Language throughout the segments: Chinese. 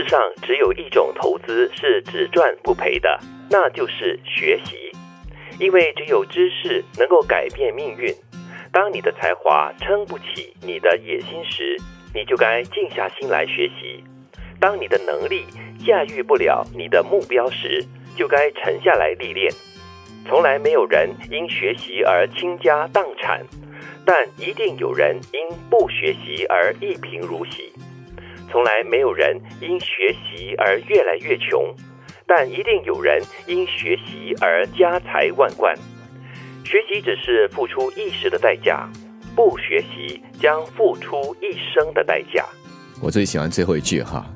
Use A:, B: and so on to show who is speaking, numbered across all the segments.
A: 世上只有一种投资是只赚不赔的，那就是学习。因为只有知识能够改变命运。当你的才华撑不起你的野心时，你就该静下心来学习；当你的能力驾驭不了你的目标时，就该沉下来历练。从来没有人因学习而倾家荡产，但一定有人因不学习而一贫如洗。从来没有人因学习而越来越穷，但一定有人因学习而家财万贯。学习只是付出一时的代价，不学习将付出一生的代价。
B: 我最喜欢最后一句哈。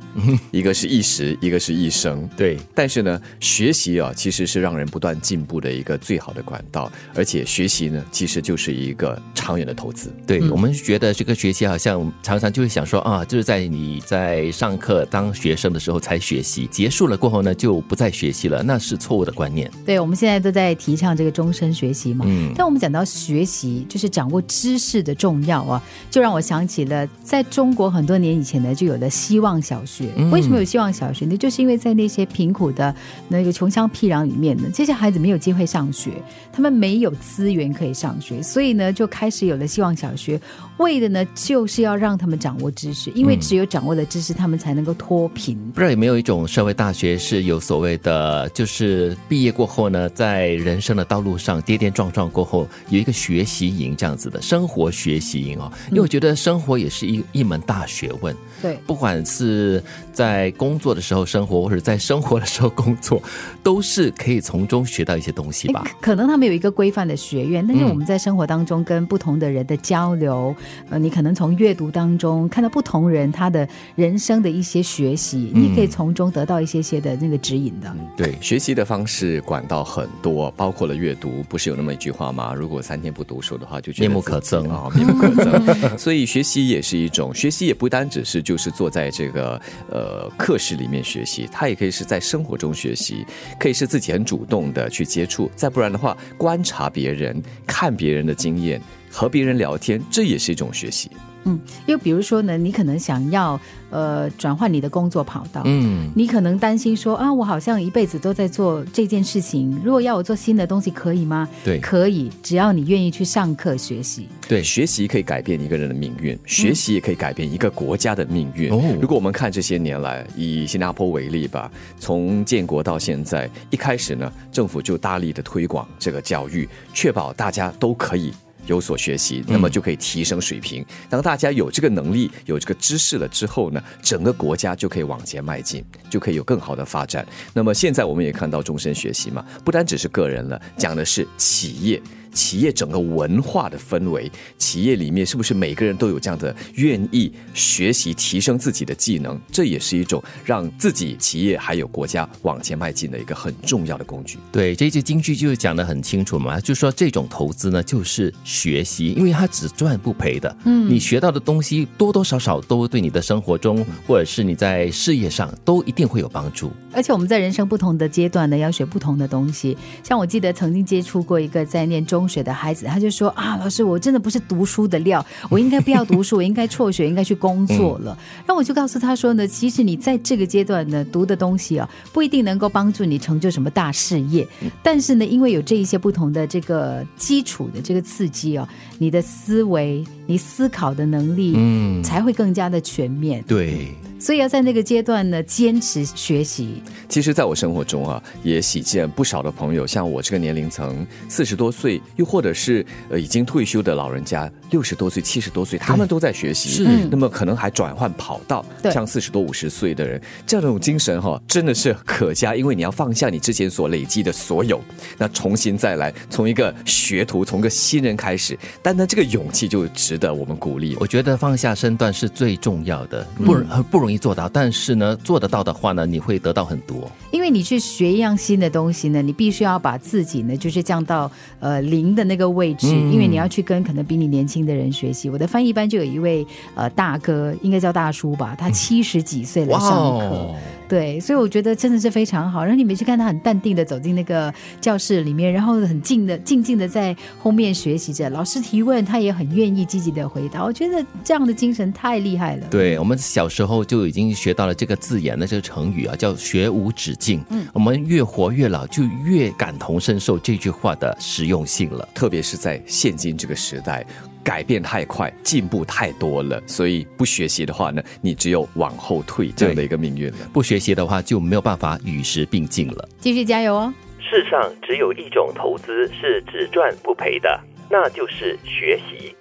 B: 一个是一时，一个是一生，
C: 对。
B: 但是呢，学习啊，其实是让人不断进步的一个最好的管道，而且学习呢，其实就是一个长远的投资。
C: 对我们觉得这个学习好像常常就会想说啊，就是在你在上课当学生的时候才学习，结束了过后呢，就不再学习了，那是错误的观念。
D: 对，我们现在都在提倡这个终身学习嘛。嗯。但我们讲到学习，就是掌握知识的重要啊，就让我想起了在中国很多年以前呢，就有了希望小学。为什么有希望小学呢？就是因为在那些贫苦的那个穷乡僻壤里面呢，这些孩子没有机会上学，他们没有资源可以上学，所以呢，就开始有了希望小学，为的呢就是要让他们掌握知识，因为只有掌握了知识，他们才能够脱贫。
C: 不知道有没有一种社会大学是有所谓的，就是毕业过后呢，在人生的道路上跌跌撞撞过后，有一个学习营这样子的生活学习营哦，因为我觉得生活也是一一门大学问。
D: 对，
C: 不管是在工作的时候生活，或者在生活的时候工作，都是可以从中学到一些东西吧。
D: 可能他们有一个规范的学院，但是我们在生活当中跟不同的人的交流，呃，你可能从阅读当中看到不同人他的人生的一些学习，你可以从中得到一些些的那个指引的。
B: 对，学习的方式管道很多，包括了阅读，不是有那么一句话吗？如果三天不读书的话，就
C: 面目可憎
B: 啊，面目可憎。所以学习也是一种学习，也不单只是就。就是坐在这个呃课室里面学习，他也可以是在生活中学习，可以是自己很主动的去接触，再不然的话，观察别人，看别人的经验，和别人聊天，这也是一种学习。
D: 嗯，又比如说呢，你可能想要呃转换你的工作跑道，嗯，你可能担心说啊，我好像一辈子都在做这件事情，如果要我做新的东西，可以吗？
B: 对，
D: 可以，只要你愿意去上课学习。
B: 对，学习可以改变一个人的命运，学习也可以改变一个国家的命运。如果我们看这些年来，以新加坡为例吧，从建国到现在，一开始呢，政府就大力的推广这个教育，确保大家都可以。有所学习，那么就可以提升水平。当大家有这个能力、有这个知识了之后呢，整个国家就可以往前迈进，就可以有更好的发展。那么现在我们也看到终身学习嘛，不单只是个人了，讲的是企业。企业整个文化的氛围，企业里面是不是每个人都有这样的愿意学习、提升自己的技能？这也是一种让自己企业还有国家往前迈进的一个很重要的工具。
C: 对，这句京剧就是讲的很清楚嘛，就说这种投资呢，就是学习，因为它只赚不赔的。嗯，你学到的东西多多少少都对你的生活中，或者是你在事业上，都一定会有帮助。
D: 而且我们在人生不同的阶段呢，要学不同的东西。像我记得曾经接触过一个在念中。中学的孩子，他就说啊，老师，我真的不是读书的料，我应该不要读书，我应该辍学，应该去工作了。然后我就告诉他说呢，其实你在这个阶段呢，读的东西啊，不一定能够帮助你成就什么大事业，但是呢，因为有这一些不同的这个基础的这个刺激哦，你的思维、你思考的能力，嗯，才会更加的全面。
C: 对。
D: 所以要在那个阶段呢，坚持学习。
B: 其实，在我生活中啊，也喜见不少的朋友，像我这个年龄层，四十多岁，又或者是呃已经退休的老人家，六十多岁、七十多岁，他们都在学习。
C: 是，
B: 那么可能还转换跑道，像四十多、五十岁的人，这样的种精神哈，真的是可嘉。因为你要放下你之前所累积的所有，那重新再来，从一个学徒，从个新人开始。单单，这个勇气就值得我们鼓励。
C: 我觉得放下身段是最重要的，不不容易。做到，但是呢，做得到的话呢，你会得到很多。
D: 因为你去学一样新的东西呢，你必须要把自己呢，就是降到呃零的那个位置，因为你要去跟可能比你年轻的人学习。我的翻译班就有一位呃大哥，应该叫大叔吧，他七十几岁来上课。对，所以我觉得真的是非常好。然后你每次看他很淡定的走进那个教室里面，然后很静的、静静的在后面学习着。老师提问，他也很愿意积极的回答。我觉得这样的精神太厉害了。
C: 对我们小时候就已经学到了这个字眼的这个成语啊，叫“学无止境”。嗯，我们越活越老，就越感同身受这句话的实用性了。
B: 特别是在现今这个时代。改变太快，进步太多了，所以不学习的话呢，你只有往后退这样的一个命运了。
C: 不学习的话，就没有办法与时并进了。
D: 继续加油哦！
A: 世上只有一种投资是只赚不赔的，那就是学习。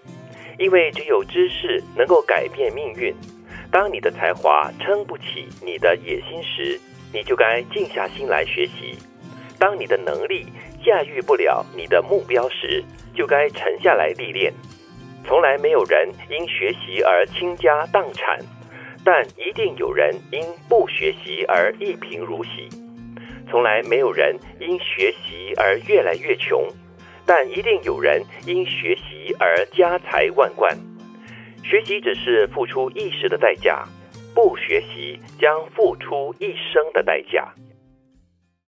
A: 因为只有知识能够改变命运。当你的才华撑不起你的野心时，你就该静下心来学习；当你的能力驾驭不了你的目标时，就该沉下来历练。从来没有人因学习而倾家荡产，但一定有人因不学习而一贫如洗。从来没有人因学习而越来越穷，但一定有人因学习而家财万贯。学习只是付出一时的代价，不学习将付出一生的代价。